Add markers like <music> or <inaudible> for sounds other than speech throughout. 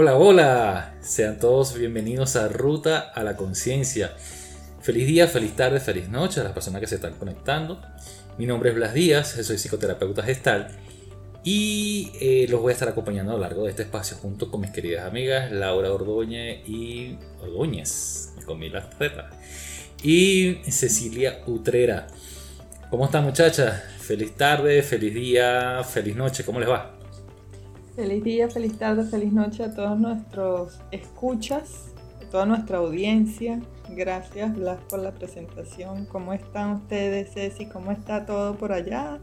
Hola, hola, sean todos bienvenidos a Ruta a la Conciencia. Feliz día, feliz tarde, feliz noche a las personas que se están conectando. Mi nombre es Blas Díaz, soy psicoterapeuta gestal y eh, los voy a estar acompañando a lo largo de este espacio junto con mis queridas amigas Laura Ordóñez y Ordóñez, con y Cecilia Utrera. ¿Cómo están muchachas? Feliz tarde, feliz día, feliz noche, ¿cómo les va? Feliz día, feliz tarde, feliz noche a todos nuestros escuchas, a toda nuestra audiencia. Gracias Blas por la presentación. ¿Cómo están ustedes, Ceci? ¿Cómo está todo por allá?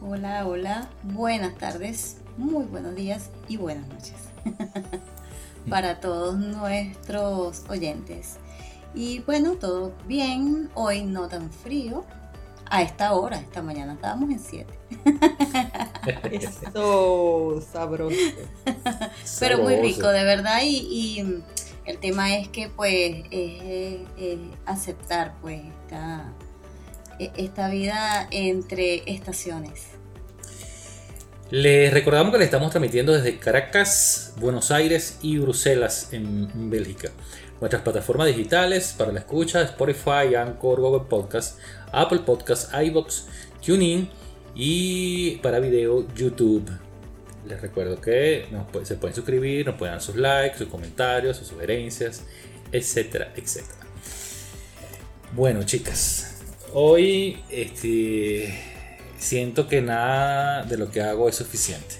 Hola, hola. Buenas tardes, muy buenos días y buenas noches <laughs> para todos nuestros oyentes. Y bueno, todo bien, hoy no tan frío. A esta hora, esta mañana estábamos en 7. <laughs> Eso, sabroso. <laughs> Pero muy rico, de verdad. Y, el tema es que pues es, aceptar pues esta, e, esta vida entre estaciones. Les recordamos que le estamos transmitiendo desde Caracas, Buenos Aires y Bruselas en Bélgica. Nuestras plataformas digitales para la escucha, Spotify, Anchor, Google Podcast, Apple Podcast, iBox, TuneIn y para video YouTube. Les recuerdo que se pueden suscribir, nos pueden dar sus likes, sus comentarios, sus sugerencias, etcétera, etcétera. Bueno, chicas, hoy este, siento que nada de lo que hago es suficiente.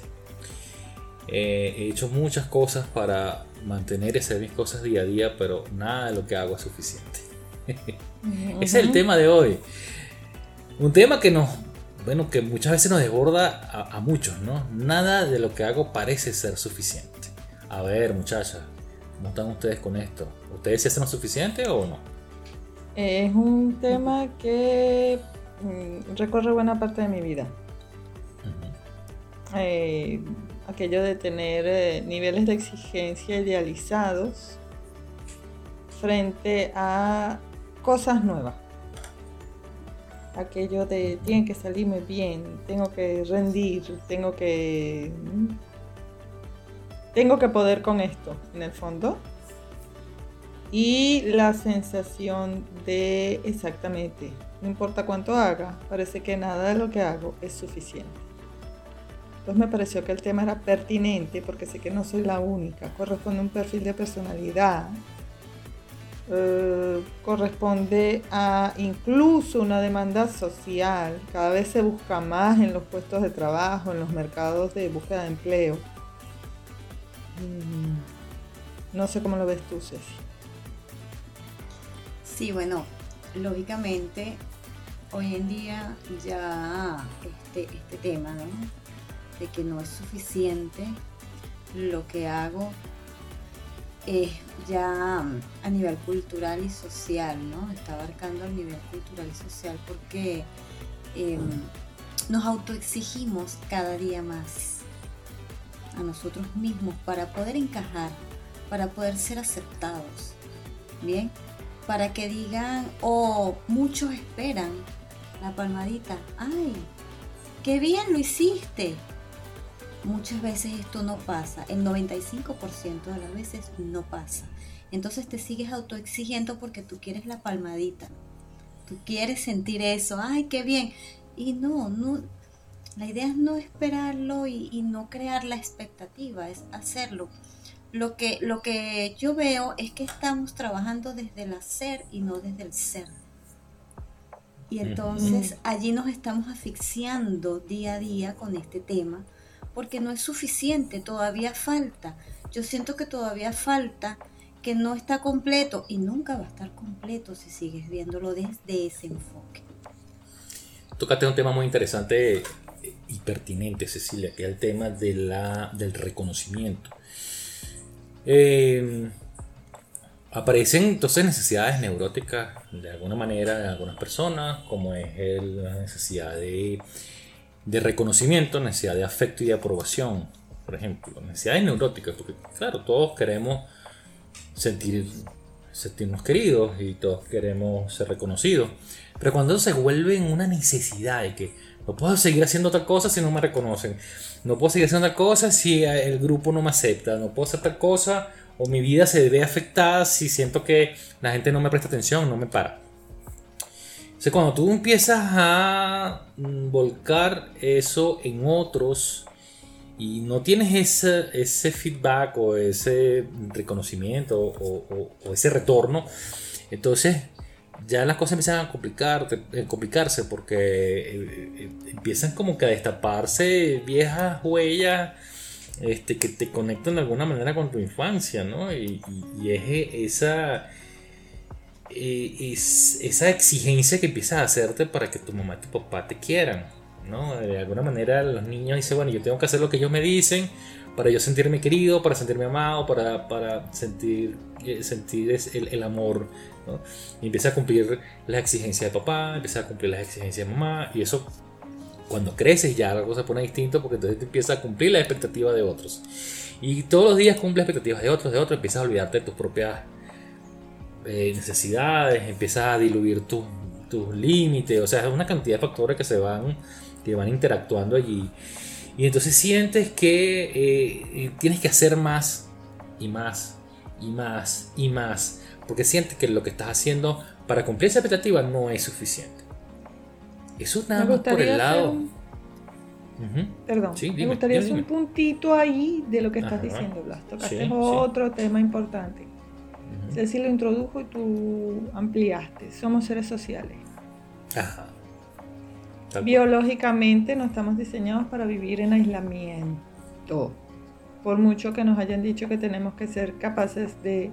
Eh, he hecho muchas cosas para mantener y hacer mis cosas día a día, pero nada de lo que hago es suficiente. Ese <laughs> es el tema de hoy. Un tema que nos, bueno, que muchas veces nos desborda a, muchos, ¿no? Nada de lo que hago parece ser suficiente. A ver, muchachas, ¿cómo están ustedes con esto? ¿Ustedes se hacen suficiente o no? Es un tema que mm, recorre buena parte de mi vida aquello de tener eh, niveles de exigencia idealizados frente a cosas nuevas. Aquello de tiene que salirme bien, tengo que rendir, tengo que tengo que poder con esto, en el fondo. Y la sensación de exactamente, no importa cuánto haga, parece que nada de lo que hago es suficiente. Entonces me pareció que el tema era pertinente porque sé que no soy la única, corresponde a un perfil de personalidad, eh, corresponde a incluso una demanda social, cada vez se busca más en los puestos de trabajo, en los mercados de búsqueda de empleo. Mm, no sé cómo lo ves tú, Ceci. Sí, bueno, lógicamente hoy en día ya este, este tema, ¿no? de que no es suficiente lo que hago es ya mm, a nivel cultural y social, ¿no? Está abarcando el nivel cultural y social porque em, nos autoexigimos cada día más a nosotros mismos para poder encajar, para poder ser aceptados, ¿bien? Para que digan, o muchos esperan la palmadita, ¡ay! ¡Qué bien lo hiciste! Muchas veces esto no pasa, el 95% de las veces no pasa. Entonces te sigues autoexigiendo porque tú quieres la palmadita, tú quieres sentir eso, ay, qué bien. Y no, no, la idea es no esperarlo y, no crear la expectativa, es hacerlo. Lo que, lo que yo veo es que estamos trabajando desde el hacer y no desde el ser. Y entonces allí nos estamos asfixiando día a día con este tema porque no es suficiente, todavía falta. Yo siento que todavía falta, que no está completo y nunca va a estar completo si sigues viéndolo desde ese enfoque. Tócate un tema muy interesante y pertinente, Cecilia, que es el tema de la, del reconocimiento. Eh, aparecen entonces necesidades neuróticas de alguna manera de algunas personas, como es la necesidad de de reconocimiento, necesidad de afecto y de aprobación, por ejemplo, necesidades neuróticas, porque claro, todos queremos sentir, sentirnos queridos y todos queremos ser reconocidos, pero cuando se vuelve una necesidad de que No puedo seguir haciendo otra cosa si no me reconocen. No puedo seguir haciendo otra cosa si el grupo no me acepta. No puedo hacer otra cosa o mi vida se ve afectada si siento que la gente no me presta atención, no me para. Cuando tú empiezas a mm, volcar eso en otros y no tienes ese, feedback o ese reconocimiento o, ese retorno, entonces ya las cosas empiezan a eh, complicarse porque eh, eh, empiezan como que a destaparse viejas huellas este, que te conectan de alguna manera con tu infancia, ¿no? Y, es esa, es, esa exigencia que empiezas a hacerte para que tu mamá y tu papá te quieran, ¿no? De alguna manera los niños dicen, bueno, yo tengo que hacer lo que ellos me dicen para yo sentirme querido, para sentirme amado, para, para sentir, eh, sentir el, el amor, ¿no? Y empieza a cumplir las exigencias de papá, empieza a cumplir las exigencias de mamá, y eso cuando creces ya la cosa se pone distinto porque entonces te empiezas a cumplir las expectativas de otros. Y todos los días cumples expectativas de otros, de otros, empiezas a olvidarte de tus propias eh, necesidades, empiezas a diluir tus límites, o sea, es una cantidad de factores que se van, que van interactuando allí. Y entonces sientes que eh, eh, tienes que hacer más y más y más y más, porque sientes que lo que estás haciendo para cumplir esa expectativa no es suficiente. Eso nada más por el lado. Perdón, me gustaría hacer un puntito ahí de lo que estás diciendo, Blas. Tocaste otro tema importante. Ceci lo introdujo y tú ampliaste. Somos seres sociales. Ajá. Biológicamente no estamos diseñados para vivir en aislamiento. Por mucho que nos hayan dicho que tenemos que ser capaces de,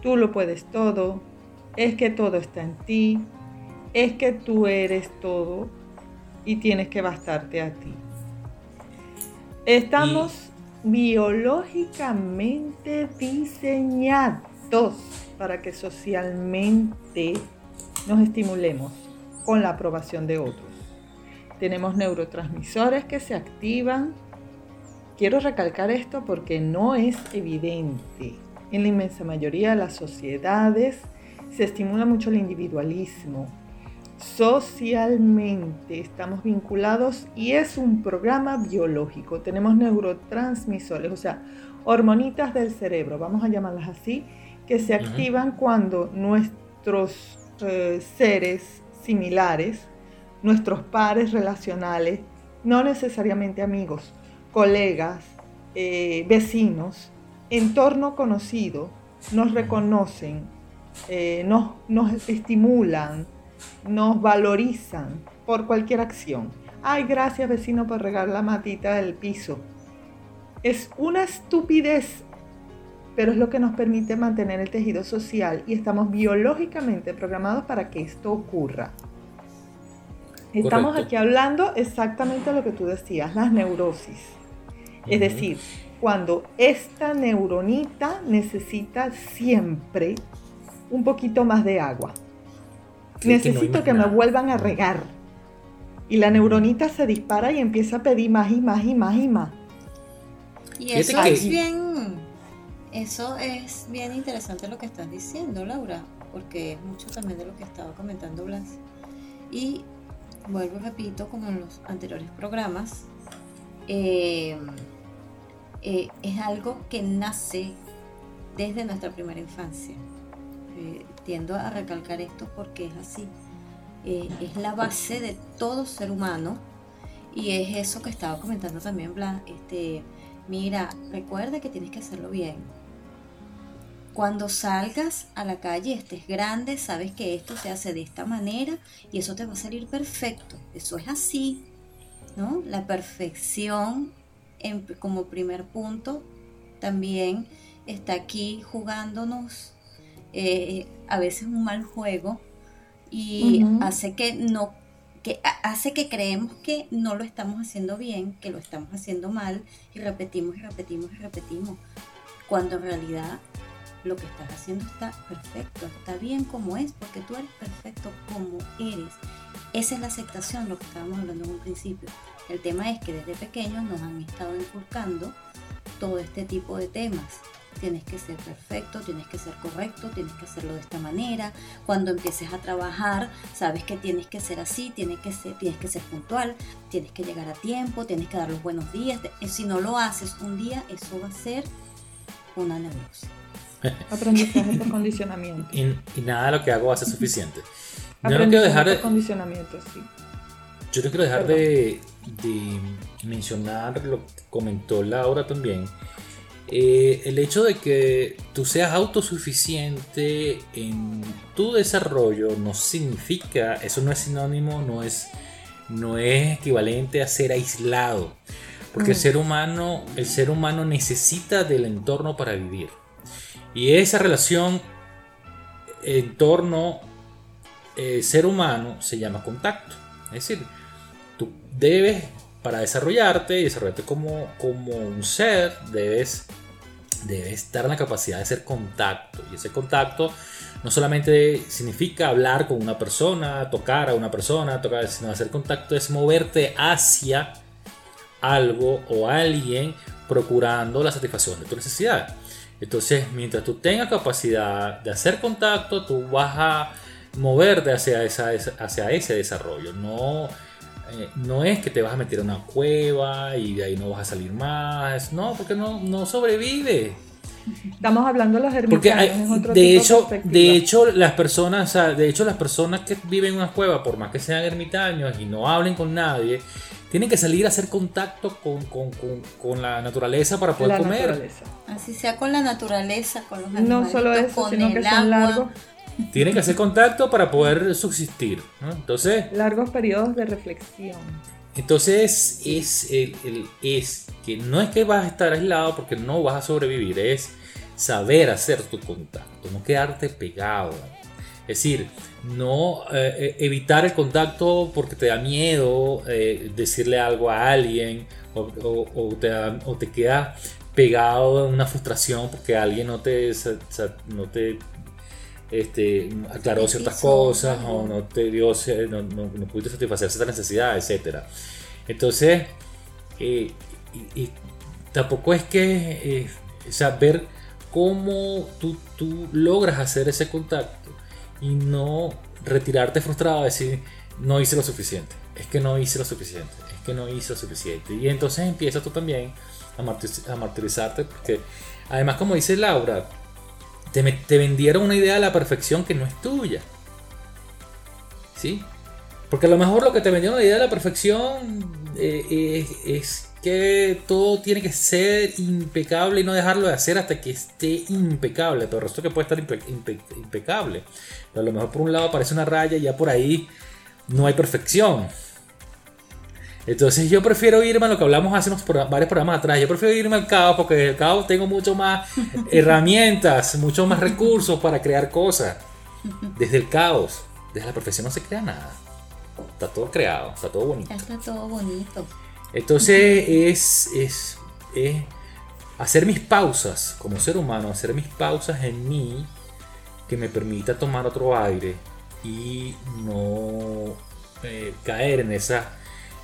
tú lo puedes todo, es que todo está en ti, es que tú eres todo y tienes que bastarte a ti. Estamos biológicamente diseñados para que socialmente nos estimulemos con la aprobación de otros. Tenemos neurotransmisores que se activan. Quiero recalcar esto porque no es evidente. En la inmensa mayoría de las sociedades se estimula mucho el individualismo, socialmente estamos vinculados y es un programa biológico. Tenemos neurotransmisores, o sea, hormonitas del cerebro, vamos a llamarlas así, que se activan cuando nuestros eh, seres similares, nuestros pares relacionales, no necesariamente amigos, colegas, eh, vecinos, entorno conocido, nos reconocen, eh, nos estimulan, nos valorizan por cualquier acción. Ay, gracias vecino por regar la matita del piso. Es una estupidez, pero es lo que nos permite mantener el tejido social y estamos biológicamente programados para que esto ocurra. Estamos aquí hablando exactamente lo que tú decías, las neurosis. Es decir, cuando esta neuronita necesita siempre un poquito más de agua. Necesito que, me vuelvan a regar. Y la neuronita se dispara y empieza a pedir más y más y más y más. Y eso es bien, eso es bien interesante lo que estás diciendo, Laura, porque es mucho también de lo que estaba comentando Blas. Y vuelvo y repito, como en los anteriores programas, eh, eh, es algo que nace desde nuestra primera infancia. Eh, tiendo a recalcar esto porque es así. Es la base de todo ser humano y es eso que estaba comentando también Blas. Este, mira, recuerda que tienes que hacerlo bien. Cuando salgas a la calle, estés grande, sabes que esto se hace de esta manera y eso te va a salir perfecto. Eso es así, ¿no? La perfección como primer punto también está aquí jugándonos eh, a veces un mal juego y hace que no que hace que creemos que no lo estamos haciendo bien, que lo estamos haciendo mal y repetimos y repetimos y repetimos, cuando en realidad lo que estás haciendo está perfecto, está bien como es, porque tú eres perfecto como eres. Esa es la aceptación, lo que estábamos hablando en un principio. El tema es que desde pequeños nos han estado inculcando todo este tipo de temas tienes que ser perfecto, tienes que ser correcto, tienes que hacerlo de esta manera. Cuando empieces a trabajar, sabes que tienes que ser así, tienes que ser, tienes que ser puntual, tienes que llegar a tiempo, tienes que dar los buenos días. Si no lo haces un día, eso va a ser una neurosis. <laughs> Aprendizaje por condicionamiento. Y, y nada de lo que hago hace suficiente. Yo no quiero dejar de, condicionamiento, sí. yo no quiero dejar de, de mencionar lo que comentó Laura también. Eh, el hecho de que tú seas autosuficiente en tu desarrollo no significa, eso no es sinónimo, no es, no es equivalente a ser aislado. Porque el Mm. ser humano, el ser humano necesita del entorno para vivir. Y esa relación entorno eh, ser humano se llama contacto. Es decir, tú debes, para desarrollarte y desarrollarte como, como un ser, debes, debes estar en la capacidad de hacer contacto. Y ese contacto no solamente significa hablar con una persona, tocar a una persona, tocar, sino hacer contacto es moverte hacia algo o alguien procurando la satisfacción de tu necesidad. Entonces, mientras tú tengas capacidad de hacer contacto, tú vas a moverte hacia, esa, hacia ese desarrollo. No, eh, no es que te vas a meter a una cueva y de ahí no vas a salir más. No, porque no, no sobrevive. Estamos hablando de los Porque ermitaños. es otro de tipo hecho, de hecho, las personas, o sea, de hecho, las personas que viven en una cueva, por más que sean ermitaños y no hablen con nadie, tienen que salir a hacer contacto con, con- con- con la naturaleza para poder la comer. naturaleza. Así sea con la naturaleza, con los No animalitos, solo eso, con sino el que son largos, Tienen que hacer contacto para poder subsistir. ¿no? Entonces, largos periodos de reflexión. entonces es, el, el- es que no es que vas a estar aislado porque no vas a sobrevivir, es saber hacer tu contacto, no quedarte pegado. Es decir, no eh, eh, evitar el contacto porque te da miedo eh, decirle algo a alguien o, o- o te, o te queda pegado en una frustración porque alguien no te, no te este, aclaró ciertas cosas o no te dio, no, no, no pudiste satisfacer cierta necesidad, etc. Entonces, eh, y, y tampoco es que saber cómo tú, tú logras hacer ese contacto y no retirarte frustrado a decir no hice lo suficiente, es que no hice lo suficiente, es que no hice lo suficiente. Y entonces empiezas tú también a, a martirizarte porque además como dice Laura, te, te vendieron una idea de la perfección que no es tuya. ¿Sí? Porque a lo mejor lo que te vendieron la idea de la perfección eh, es que todo tiene que ser impecable y no dejarlo de hacer hasta que esté impecable. Pero el resto que puede estar impe- impe- impecable. Pero a lo mejor por un lado aparece una raya y ya por ahí no hay perfección. Entonces yo prefiero irme a lo que hablamos hace unos pro- varios programas atrás. Yo prefiero irme al caos porque el caos tengo mucho más <laughs> herramientas, muchos más recursos para crear cosas. Desde el caos, desde la perfección no se crea nada. Está todo creado, está todo bonito. Está todo bonito. Entonces es, es, es hacer mis pausas como ser humano, hacer mis pausas en mí que me permita tomar otro aire y no eh, caer en esas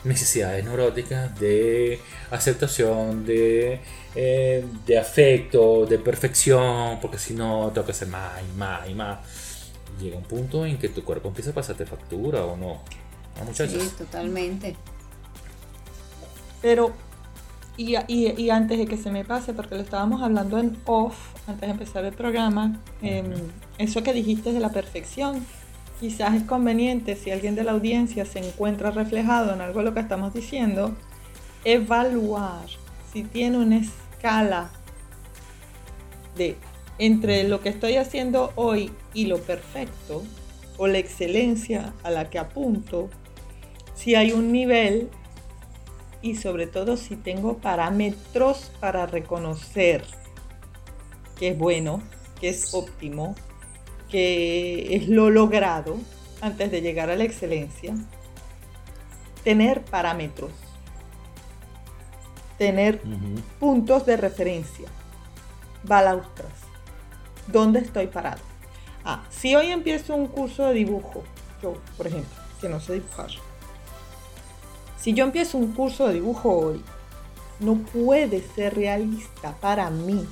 necesidades neuróticas de aceptación, de, eh, de afecto, de perfección, porque si no tengo que hacer más y más y más. Llega un punto en que tu cuerpo empieza a pasarte factura o no. ¿No? Sí, totalmente. Pero, y, y- y antes de que se me pase, porque lo estábamos hablando en off, antes de empezar el programa, em, eso que dijiste de la perfección, quizás es conveniente, si alguien de la audiencia se encuentra reflejado en algo de lo que estamos diciendo, evaluar si tiene una escala de entre lo que estoy haciendo hoy y lo perfecto, o la excelencia a la que apunto, si hay un nivel y sobre todo si tengo parámetros para reconocer que es bueno, que es óptimo, que es lo logrado antes de llegar a la excelencia. Tener parámetros, tener puntos de referencia, balaustras, ¿dónde estoy parado? Ah, si hoy empiezo un curso de dibujo, yo, por ejemplo, que no sé dibujar, si yo empiezo un curso de dibujo hoy, no puede ser realista para mí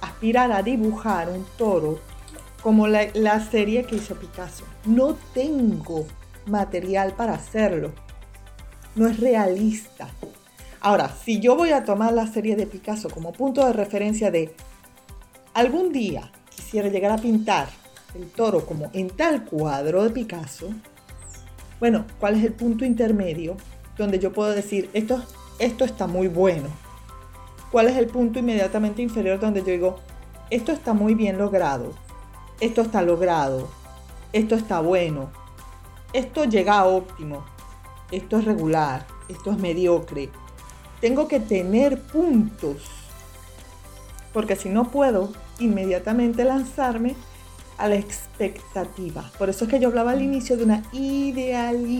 aspirar a dibujar un toro como la, la serie que hizo Picasso. No tengo material para hacerlo. No es realista. Ahora, si yo voy a tomar la serie de Picasso como punto de referencia de algún día quisiera llegar a pintar el toro como en tal cuadro de Picasso, bueno, ¿cuál es el punto intermedio donde yo puedo decir, esto, esto está muy bueno? ¿Cuál es el punto inmediatamente inferior donde yo digo, esto está muy bien logrado, esto está logrado, esto está bueno, esto llega a óptimo, esto es regular, esto es mediocre? Tengo que tener puntos, porque si no puedo inmediatamente lanzarme a la expectativa. Por eso es que yo hablaba al inicio de una idealización.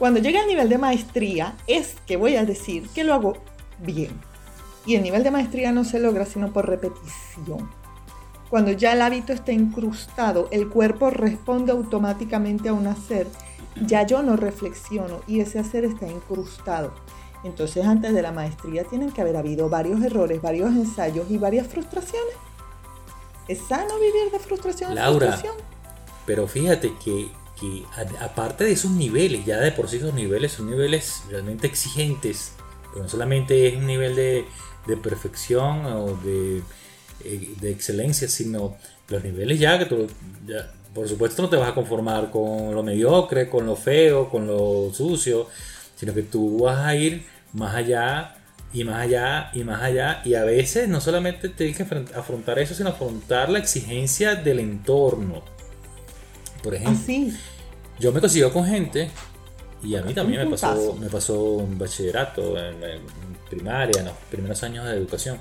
Cuando llegue al nivel de maestría es que voy a decir que lo hago bien. Y el nivel de maestría no se logra sino por repetición. Cuando ya el hábito está incrustado, el cuerpo responde automáticamente a un hacer. Ya yo no reflexiono y ese hacer está incrustado. Entonces antes de la maestría tienen que haber habido varios errores, varios ensayos y varias frustraciones ¿Es sano vivir de frustración? Laura, pero fíjate que, aparte de esos niveles, ya de por sí esos niveles son niveles realmente exigentes, no solamente es un nivel de, perfección o eh, de, excelencia, sino los niveles ya que tú, por supuesto no te vas a conformar con lo mediocre, con lo feo, con lo sucio, sino que tú vas a ir más allá y más allá y más allá. Y a veces no solamente tienes que afrontar eso, sino afrontar la exigencia del entorno. Por ejemplo, Así. yo me consigo con gente y a mí también me pasó, me pasó en bachillerato, en, primaria, en los primeros años de educación.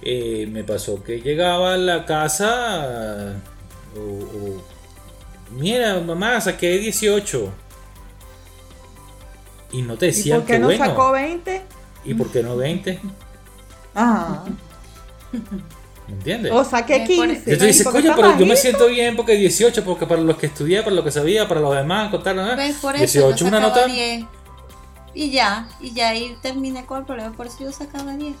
Eh, me pasó que llegaba a la casa mira, mamá, saqué 18. Y no te decían ¿Y por qué no sacó 20? ¿Y por qué no 20? Ah. <laughs> ¿Me entiendes? O saqué 15. Yo te dices, coño, pero yo me siento bien porque 18, porque para los que estudié, para lo que sabía, para los demás, contar, ¿no? ¿Ves? Por eso 18 una nota. 10. Y ya, y ya ahí terminé con el problema, por eso yo sacaba 10.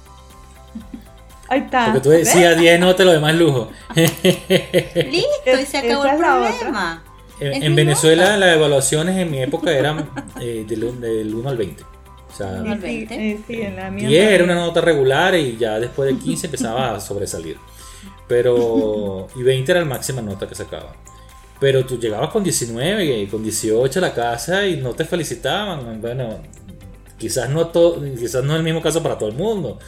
Ahí está. Porque tú decías 10 notas, lo demás lujo. <laughs> Listo, y se acabó el problema. En, en Venezuela las evaluaciones en mi época eran eh, del, del 1 al 20. Sea, 10 era una nota regular y ya después de 15 empezaba a sobresalir. Pero, y 20 era la máxima nota que sacaba. Pero tú llegabas con 19 y con 18 a la casa y no te felicitaban. Bueno, quizás no, todo, quizás no es el mismo caso para todo el mundo.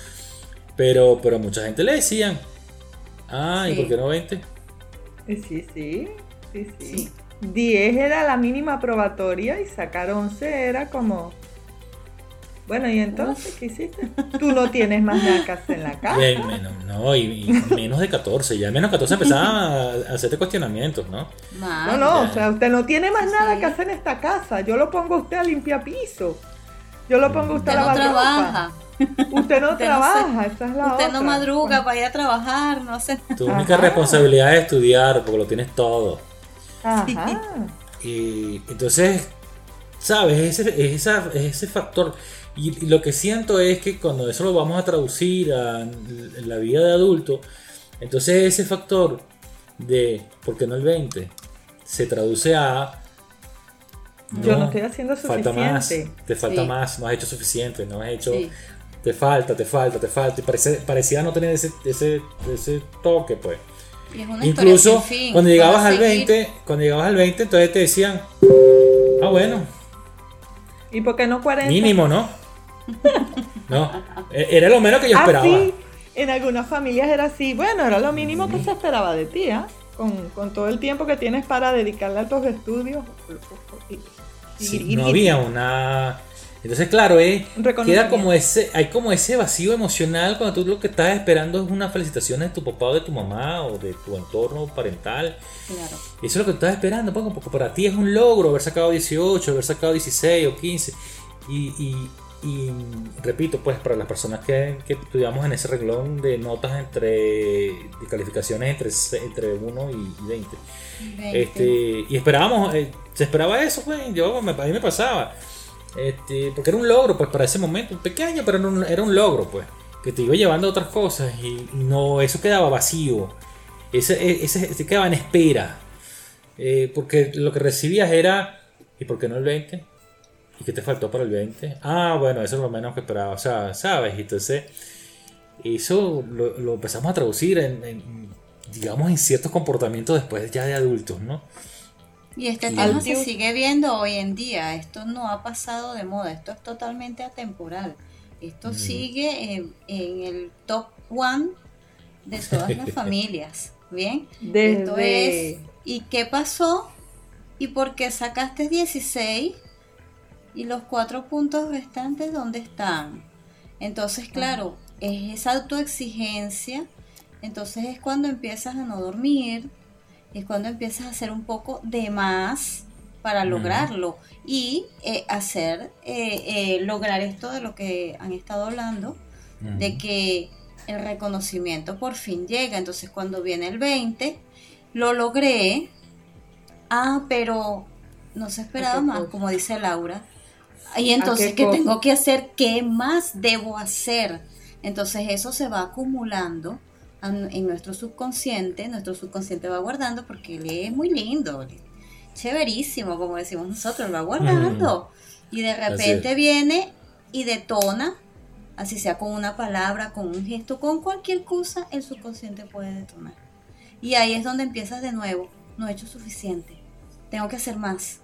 Pero, pero mucha gente le decían, ah, ¿y por qué no 20? Sí, sí, sí, sí. 10 era la mínima probatoria y sacar 11 era como bueno, ¿y entonces qué hiciste? Tú no tienes más nada en la casa. menos, no, y, menos de 14. Ya menos de 14 empezaba a hacerte cuestionamientos, ¿no? no, no, o sea, usted no tiene más nada que hacer en esta casa. Yo lo pongo a usted a limpiar piso. Yo lo pongo a usted, a lavar no trabaja. Usted no <laughs> trabaja, esa es la Usted no madruga para ir a trabajar, no sé. Tu única responsabilidad es estudiar, porque lo tienes todo. Ajá. Y entonces, ¿sabes? Ese, ese, ese factor y, lo que siento es que cuando eso lo vamos a traducir a la vida de adulto, entonces ese factor de, ¿por qué no el 20? Se traduce a... Yo no estoy haciendo suficiente. Falta más, te falta más, no has hecho suficiente, no has hecho... Te falta, te falta, te falta. Y parecía no tener ese, ese, ese toque, pues. Incluso cuando llegabas al 20, cuando llegabas al 20, entonces te decían, ah, bueno. ¿Y por qué no 40? Mínimo, ¿no? <laughs> No, e-, era lo menos que yo esperaba. en algunas familias era así. Bueno, era lo mínimo que se esperaba de ti, ¿ah? con, todo el tiempo que tienes para dedicarle a tus estudios. no había una. Entonces, claro, eh, queda como ese, hay como ese vacío emocional cuando tú lo que estás esperando es una felicitación de tu papá o de tu mamá o de tu entorno parental. Claro. Eso es lo que tú estás esperando, pues, porque para ti es un logro haber sacado 18, haber sacado 16 o 15. y, y repito, pues para las personas que, que estudiamos en ese reglón de notas entre de calificaciones entre, entre 1 y 20. Este, y esperábamos, eh, se esperaba eso, pues, yo, a mí me pasaba. Este, porque era un logro, pues para ese momento, pequeño, pero era un, era un logro, pues. que te iba llevando a otras cosas y no, eso quedaba vacío. Ese, ese, quedaba en espera. Eh, porque lo que recibías era, ¿y por qué no el 20? ¿Y qué te faltó para el 20? Ah, bueno, eso es lo menos que esperaba. O sea, ¿sabes? Entonces, eso lo, empezamos a traducir en, digamos, en ciertos comportamientos después ya de adultos, ¿no? Y este tema se sigue viendo hoy en día. Esto no ha pasado de moda. Esto es totalmente atemporal. Esto mm. sigue en, el top one de todas las <laughs> familias. ¿Bien? Esto es. ¿Y qué pasó? ¿Y por qué sacaste 16? ¿Y los cuatro puntos restantes dónde están? Entonces, claro, es esa autoexigencia. Entonces es cuando empiezas a no dormir, es cuando empiezas a hacer un poco de más para lograrlo y eh, hacer, eh, eh, lograr esto de lo que han estado hablando, de que el reconocimiento por fin llega. Entonces cuando viene el 20, lo logré, ah, pero no se esperaba más, como dice Laura. Y entonces, ¿qué tengo que hacer? ¿Qué más debo hacer? Entonces eso se va acumulando en nuestro subconsciente, nuestro subconsciente va guardando porque él es muy lindo, chéverísimo, como decimos nosotros, va guardando. Y de repente viene y detona, así sea con una palabra, con un gesto, con cualquier cosa, el subconsciente puede detonar. Y ahí es donde empiezas de nuevo, no he hecho suficiente, tengo que hacer más.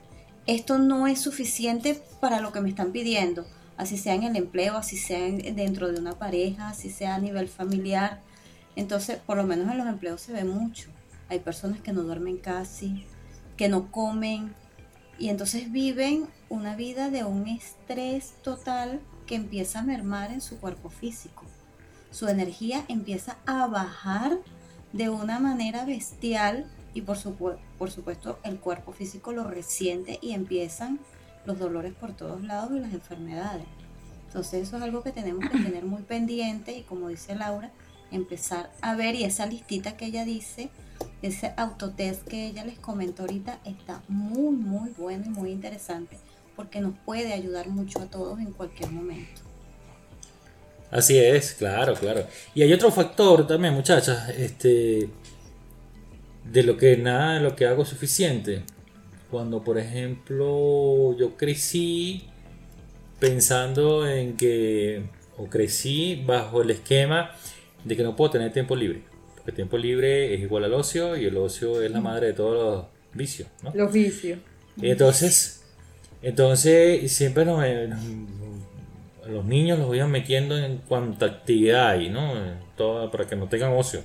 Esto no es suficiente para lo que me están pidiendo, así sea en el empleo, así sea dentro de una pareja, así sea a nivel familiar. Entonces, por lo menos en los empleos se ve mucho. Hay personas que no duermen casi, que no comen y entonces viven una vida de un estrés total que empieza a mermar en su cuerpo físico. Su energía empieza a bajar de una manera bestial y por, supuesto el cuerpo físico lo resiente y empiezan los dolores por todos lados y las enfermedades. Entonces eso es algo que tenemos que tener muy pendiente y como dice Laura, empezar a ver y esa listita que ella dice ese autotest que ella les comentó ahorita está muy, muy bueno y muy interesante porque nos puede ayudar mucho a todos en cualquier momento. Así es, claro, claro. Y hay otro factor también, muchachas, este, de lo que nada de lo que hago es suficiente. Cuando, por ejemplo, yo crecí pensando en que, o crecí bajo el esquema de que no puedo tener tiempo libre. El tiempo libre es igual al ocio y el ocio es la madre de todos los vicios. ¿no? Los vicios. entonces, entonces siempre nos, los niños los vayan metiendo en cuanta actividad hay, ¿no? Todo, para que no tengan ocio.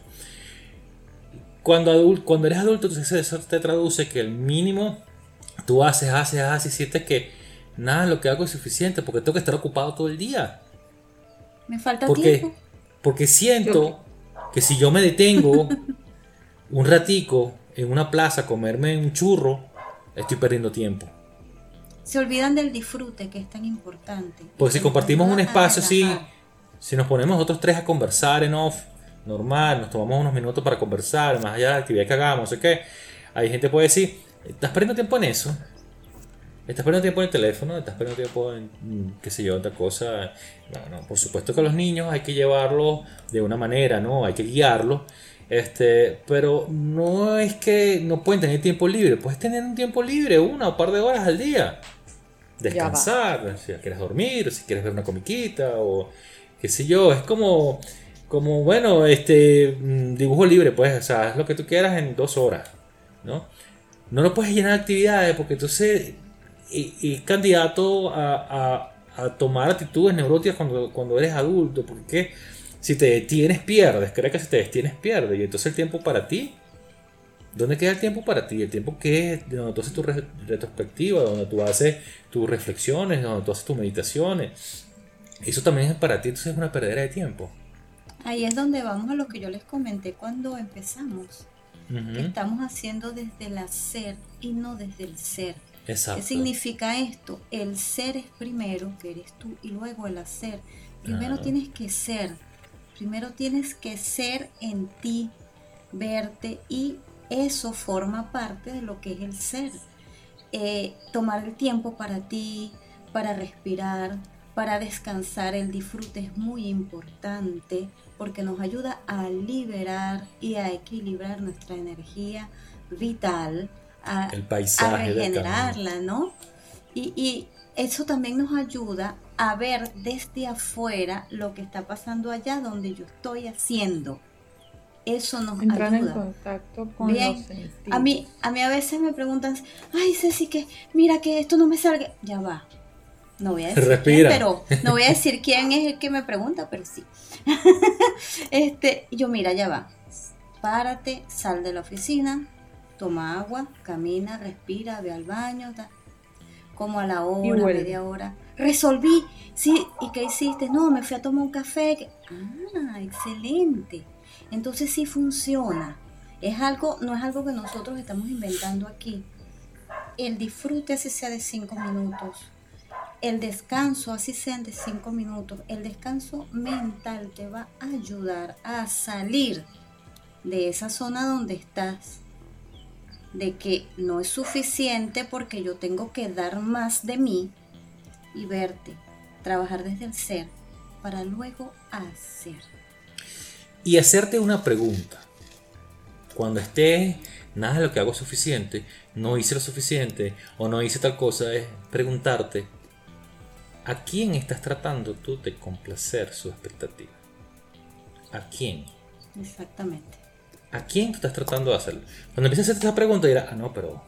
Cuando, adulto, cuando eres adulto, eso te traduce que el mínimo tú haces, haces, haces y sientes que nada lo que hago es suficiente porque tengo que estar ocupado todo el día. Me falta tiempo. Porque siento que si yo me detengo <laughs> un ratico en una plaza a comerme un churro, estoy perdiendo tiempo. Se olvidan del disfrute que es tan importante. Pues si compartimos un espacio así, si nos ponemos nosotros tres a conversar en off, normal, nos tomamos unos minutos para conversar, más allá de la actividad que hagamos, sé qué, hay gente que puede decir, ¿estás perdiendo tiempo en eso? ¿Estás perdiendo tiempo en el teléfono? ¿Estás perdiendo tiempo en, mm, qué sé yo, otra cosa? No, por supuesto que a los niños hay que llevarlos de una manera, ¿no? Hay que guiarlos. Este, pero no es que no pueden tener tiempo libre. Puedes tener un tiempo libre, una o par de horas al día. Descansar, si quieres dormir, si quieres ver una comiquita o qué sé yo. Es como, como bueno, este, mm, dibujo libre, pues, o sea, haz lo que tú quieras en dos horas, ¿no? No lo puedes llenar de actividades porque entonces y, candidato a, tomar actitudes neuróticas cuando, cuando eres adulto, porque si te detienes pierdes, cree que si te detienes pierdes, y entonces el tiempo para ti, ¿dónde queda el tiempo para ti? El tiempo que es donde tú haces tu retrospectiva, donde tú haces tus reflexiones, donde tú haces tus meditaciones, eso también es para ti, entonces es una perdera de tiempo. Ahí es donde vamos a lo que yo les comenté cuando empezamos. estamos haciendo desde el hacer y no desde el ser. ¿Qué significa esto? El ser es primero, que eres tú, y luego el hacer. Primero tienes que ser, primero tienes que ser en ti, verte, y eso forma parte de lo que es el ser. Eh, tomar el tiempo para ti, para respirar, para descansar. El disfrute es muy importante porque nos ayuda a liberar y a equilibrar nuestra energía vital, a, El paisaje del regenerarla, ¿no? Y, y eso también nos ayuda a ver desde afuera lo que está pasando allá donde yo estoy haciendo. Eso nos Entrar en ayuda. contacto con Bien. los sentidos. A mí, a mí a veces me preguntan, ay Ceci, que mira que esto no me salga. Ya va. No voy a decir Respira. quién, pero no voy a <laughs> decir quién es el que me pregunta, pero sí. <laughs> este, yo mira, ya va. Párate, sal de la oficina, toma agua, camina, respira, ve al baño, ta- como a la hora, media hora. Resolví, sí, ¿y qué hiciste? No, me fui a tomar un café. que- Ah, excelente. Entonces sí funciona. Es algo, no es algo que nosotros estamos inventando aquí. El disfrute así sea de cinco minutos. El descanso así sean de cinco minutos. El descanso mental te va a ayudar a salir de esa zona donde estás. De que no es suficiente porque yo tengo que dar más de mí y verte. Trabajar desde el ser para luego hacer. Y hacerte una pregunta. Cuando estés, nada de lo que hago es suficiente, no hice lo suficiente o no hice tal cosa, es preguntarte, ¿a quién estás tratando tú de complacer su expectativa? ¿A quién? Exactamente. ¿A quién tú estás tratando de hacerlo? Cuando empiezas a hacerte esa pregunta dirás, ah, no, pero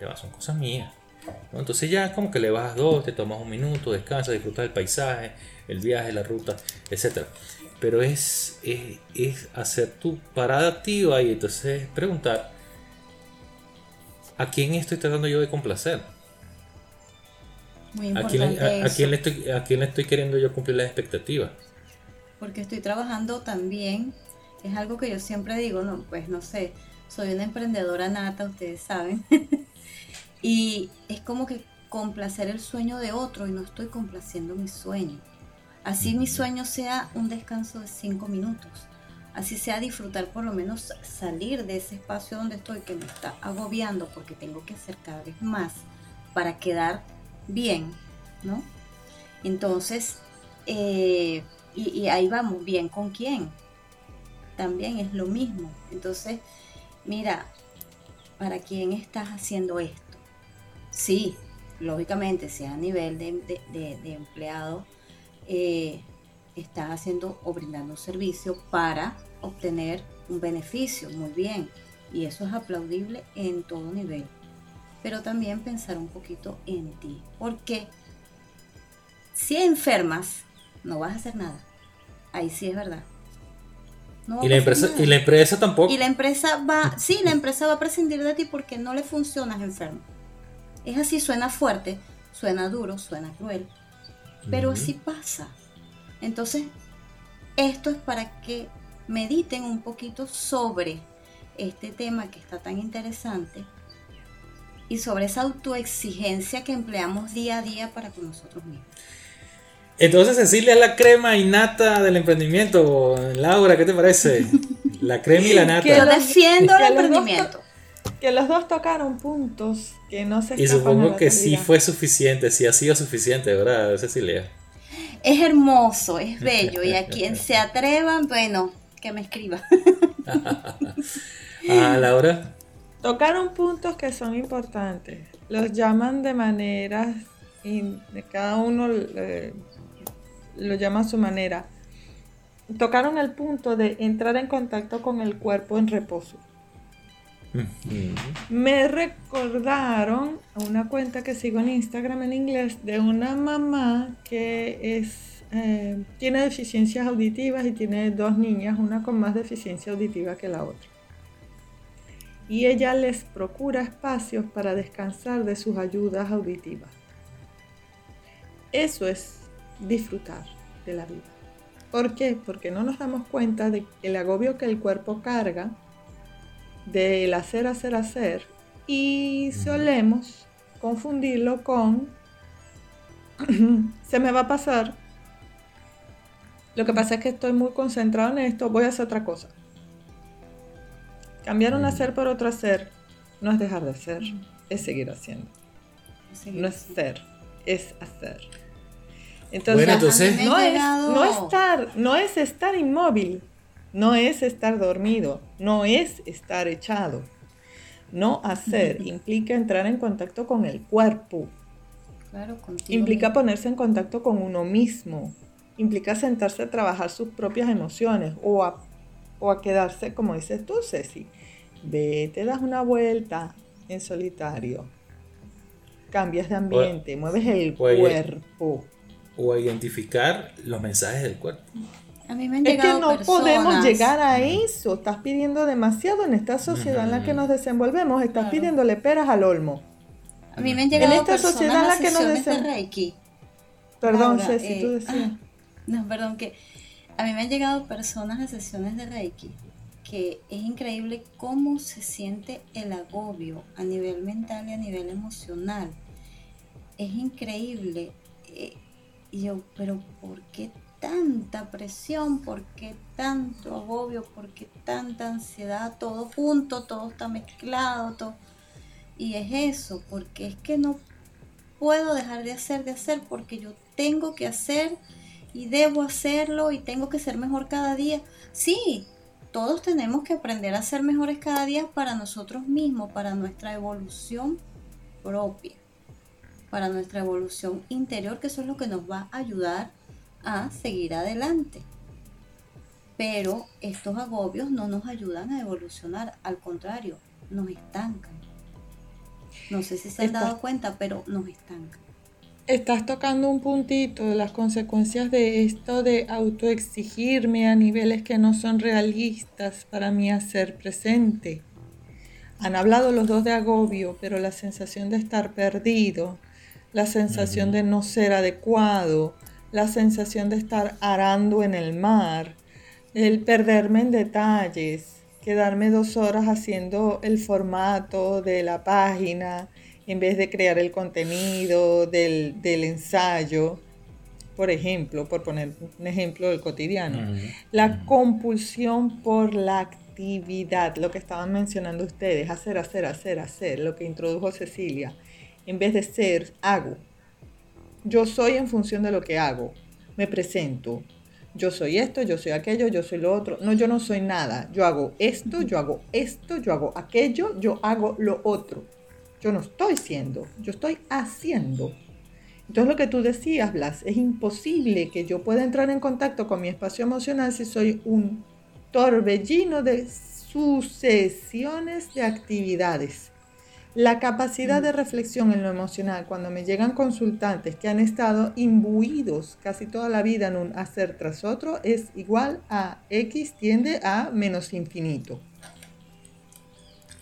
ya son cosas mías. ¿no? Entonces ya como que le bajas dos, te tomas un minuto, descansas, disfrutas del paisaje, el viaje, la ruta, etc. Pero es, es, es hacer tu parada activa y entonces preguntar, ¿a quién estoy tratando yo de complacer? Muy ¿A importante quién, le- a- a eso. quién le estoy, ¿A quién le estoy queriendo yo cumplir las expectativas? porque estoy trabajando también, es algo que yo siempre digo, no, pues no sé, soy una emprendedora nata, ustedes saben, <laughs> y es como que complacer el sueño de otro y no estoy complaciendo mi sueño. Así mi sueño sea un descanso de cinco minutos, así sea disfrutar por lo menos salir de ese espacio donde estoy que me está agobiando porque tengo que hacer cada vez más para quedar bien, ¿no? Entonces, eh, y, ahí vamos, bien con quién. También es lo mismo. Entonces, mira, ¿para quién estás haciendo esto? Sí, lógicamente, si a nivel de- de empleado, eh, estás haciendo o brindando un servicio para obtener un beneficio, muy bien. Y eso es aplaudible en todo nivel. Pero también pensar un poquito en ti. Porque si enfermas, no vas a hacer nada. Ahí sí es verdad. No Y la empresa, y la empresa tampoco. Y la empresa va, sí, la empresa va a prescindir de ti porque no le funcionas enfermo. Es así, suena fuerte, suena duro, suena cruel, pero así pasa. Entonces, esto es para que mediten un poquito sobre este tema que está tan interesante y sobre esa autoexigencia que empleamos día a día para con nosotros mismos. Entonces Cecilia es la crema innata del emprendimiento. Laura, ¿qué te parece? <laughs> La crema y la nata. Que Yo los- defiendo el emprendimiento. Que los dos tocaron puntos que no se Y supongo que sí fue suficiente, sí ha sido suficiente, ¿verdad, Cecilia? Es hermoso, es bello y a <laughs> quien se atrevan, bueno, que me escriba. <laughs> Ah, Laura. Tocaron puntos que son importantes. Los llaman de maneras, y cada uno eh, lo llama a su manera. Tocaron el punto de entrar en contacto con el cuerpo en reposo. Ujú. Me recordaron a una cuenta que sigo en Instagram en inglés de una mamá que es, eh, tiene deficiencias auditivas y tiene dos niñas, una con más deficiencia auditiva que la otra. Y ella les procura espacios para descansar de sus ayudas auditivas. Eso es disfrutar de la vida. ¿Por qué? Porque no nos damos cuenta de el agobio que el cuerpo carga del hacer, hacer, hacer y solemos confundirlo con <clears throat> se me va a pasar. Lo que pasa es que estoy muy concentrado en esto, voy a hacer otra cosa. Cambiar un Mm. hacer por otro hacer no es dejar de hacer, es seguir haciendo. Seguir No es ser, es hacer. Entonces, Bueno, entonces- no, es, no estar, no es estar inmóvil, no es estar dormido, no es estar echado. No hacer implica entrar en contacto con el cuerpo, Claro, implica mismo. ponerse en contacto con uno mismo, implica sentarse a trabajar sus propias emociones o a, o a quedarse, como dices tú, Ceci, vete, das una vuelta en solitario, cambias de ambiente, mueves el cuerpo. O a identificar los mensajes del cuerpo. A mí me han Es que no personas- podemos llegar a eso. Estás pidiendo demasiado en esta sociedad en la que Ujú. nos desenvolvemos. Estás Claro. pidiéndole peras al olmo. A mí me han llegado esta personas sociedad en la que nos sesiones de desen- Reiki. Perdón, Laura, Ceci, eh, tú decías. ah, No, perdón, que a mí me han llegado personas a sesiones de Reiki que es increíble cómo se siente el agobio a nivel mental y a nivel emocional. Es increíble. eh, y yo, pero ¿por qué tanta presión? ¿Por qué tanto agobio? ¿Por qué tanta ansiedad? Todo junto, todo está mezclado, todo. Y es eso, porque es que no puedo dejar de hacer, de hacer, porque yo tengo que hacer y debo hacerlo y tengo que ser mejor cada día. Sí, todos tenemos que aprender a ser mejores cada día para nosotros mismos, para nuestra evolución propia, para nuestra evolución interior, que eso es lo que nos va a ayudar a seguir adelante. Pero estos agobios no nos ayudan a evolucionar, al contrario, nos estancan. No sé si se han dado cuenta, pero nos estancan. Estás tocando un puntito de las consecuencias de esto de autoexigirme a niveles que no son realistas para mí hacer presente. Han hablado los dos de agobio, pero la sensación de estar perdido, la sensación de no ser adecuado, la sensación de estar arando en el mar, el perderme en detalles, quedarme dos horas haciendo el formato de la página en vez de crear el contenido del, del ensayo, por ejemplo, por poner un ejemplo del cotidiano. La compulsión por la actividad, lo que estaban mencionando ustedes, hacer, hacer, hacer, hacer, lo que introdujo Cecilia. En vez de ser, hago. Yo soy en función de lo que hago. Me presento. Yo soy esto, yo soy aquello, yo soy lo otro. No, yo no soy nada. Yo hago esto, yo hago esto, yo hago aquello, yo hago lo otro. Yo no estoy siendo, yo estoy haciendo. Entonces lo que tú decías, Blas, es imposible que yo pueda entrar en contacto con mi espacio emocional si soy un torbellino de sucesiones de actividades. La capacidad de reflexión en lo emocional, cuando me llegan consultantes que han estado imbuidos casi toda la vida en un hacer tras otro, es igual a X tiende a menos infinito.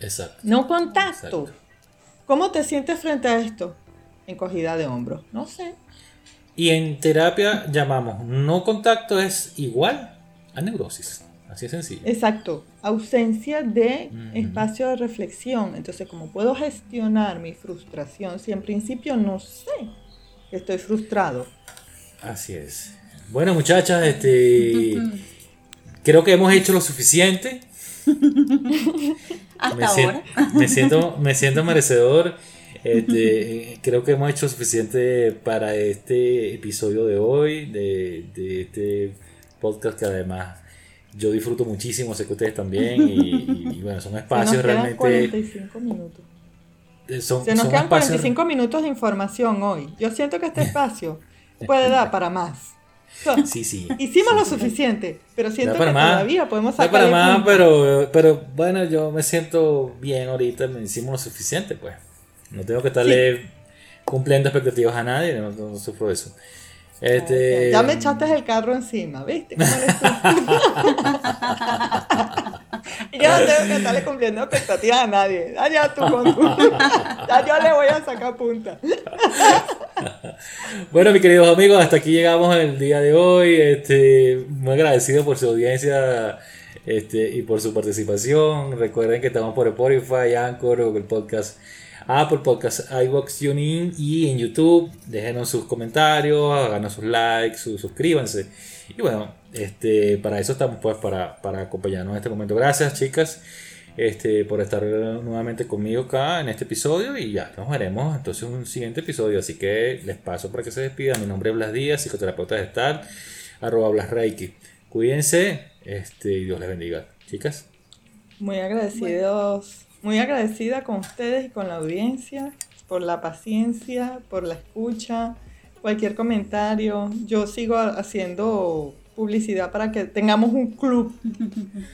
Exacto. No contacto. Exacto. ¿Cómo te sientes frente a esto? Encogida de hombros. No sé. Y en terapia llamamos no contacto es igual a neurosis. Así de sencillo. Exacto, ausencia de espacio de reflexión. Entonces, como puedo gestionar mi frustración si en principio no sé que estoy frustrado? Así es. Bueno, muchachas, este <laughs> creo que hemos hecho lo suficiente. <laughs> Hasta me, sien- ahora. me siento, me siento merecedor. Este, creo que hemos hecho suficiente para este episodio de hoy, de, de este podcast que además yo disfruto muchísimo, sé que ustedes también, y, y, bueno, son Se nos espacios quedan realmente... 45 minutos. eh, Son, Se nos son quedan espacios- 45 minutos de información hoy. Yo siento que este <laughs> espacio puede dar para más. <laughs> Sí, sí. hicimos sí, lo sí. suficiente, pero siento que más. todavía podemos sacar para más, pero, pero bueno, yo me siento bien ahorita, me hicimos lo suficiente, pues. No tengo que estarle cumpliendo expectativas a nadie, no, no sufro eso. Este, Ya me echaste el carro encima, ¿viste? Yo <laughs> <laughs> no tengo que estarle cumpliendo expectativas a nadie. Allá tú con tu. Ya yo le voy a sacar punta. Bueno, mis queridos amigos, hasta aquí llegamos el día de hoy. Este, muy agradecido por su audiencia este, y por su participación. Recuerden que estamos por Spotify, Anchor, Google Podcast, Apple Podcast, iVoox, TuneIn y en YouTube. Déjenos sus comentarios, háganos sus likes, su- suscríbanse. Y bueno, este, para eso estamos pues, para, para acompañarnos en este momento. Gracias, chicas. Este, por estar nuevamente conmigo acá en este episodio y ya nos veremos entonces en un siguiente episodio. Así que les paso para que se despidan. Mi nombre es Blas Díaz, psicoterapeuta de estar, arroba Blas Reiki. Cuídense este, y Dios les bendiga. Chicas. Muy agradecidos, muy agradecida con ustedes y con la audiencia por la paciencia, por la escucha, cualquier comentario. Yo sigo haciendo publicidad para que tengamos un club.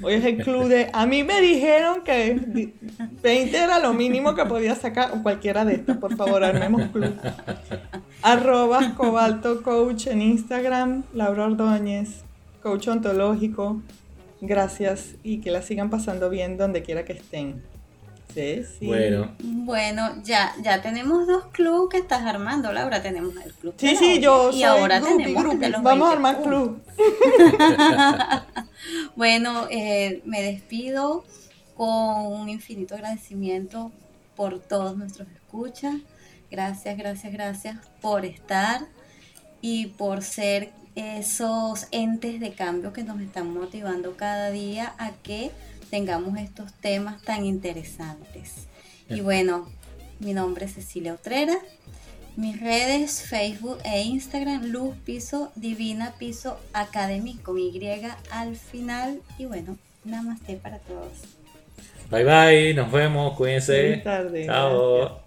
Hoy es el club de... A mí me dijeron que 20 era lo mínimo que podía sacar, o cualquiera de estas, por favor, armemos club. Arroba Cobalto Coach en Instagram, Laura Ordóñez, coach ontológico. Gracias y que la sigan pasando bien donde quiera que estén. Bueno. Bueno, ya, ya tenemos dos clubes que estás armando, Laura. Tenemos el club. Sí, sí, yo. Y ahora tenemos los Vamos a armar club. <laughs> bueno, eh, me despido con un infinito agradecimiento por todos nuestros escuchas. Gracias, gracias, gracias por estar y por ser esos entes de cambio que nos están motivando cada día a que tengamos estos temas tan interesantes. Y bueno, mi nombre es Cecilia Otrera. Mis redes, Facebook e Instagram, Luz Piso Divina Piso Academy con Y al final. Y bueno, namaste para todos. Bye bye, nos vemos, cuídense. Buenas tardes. Chao.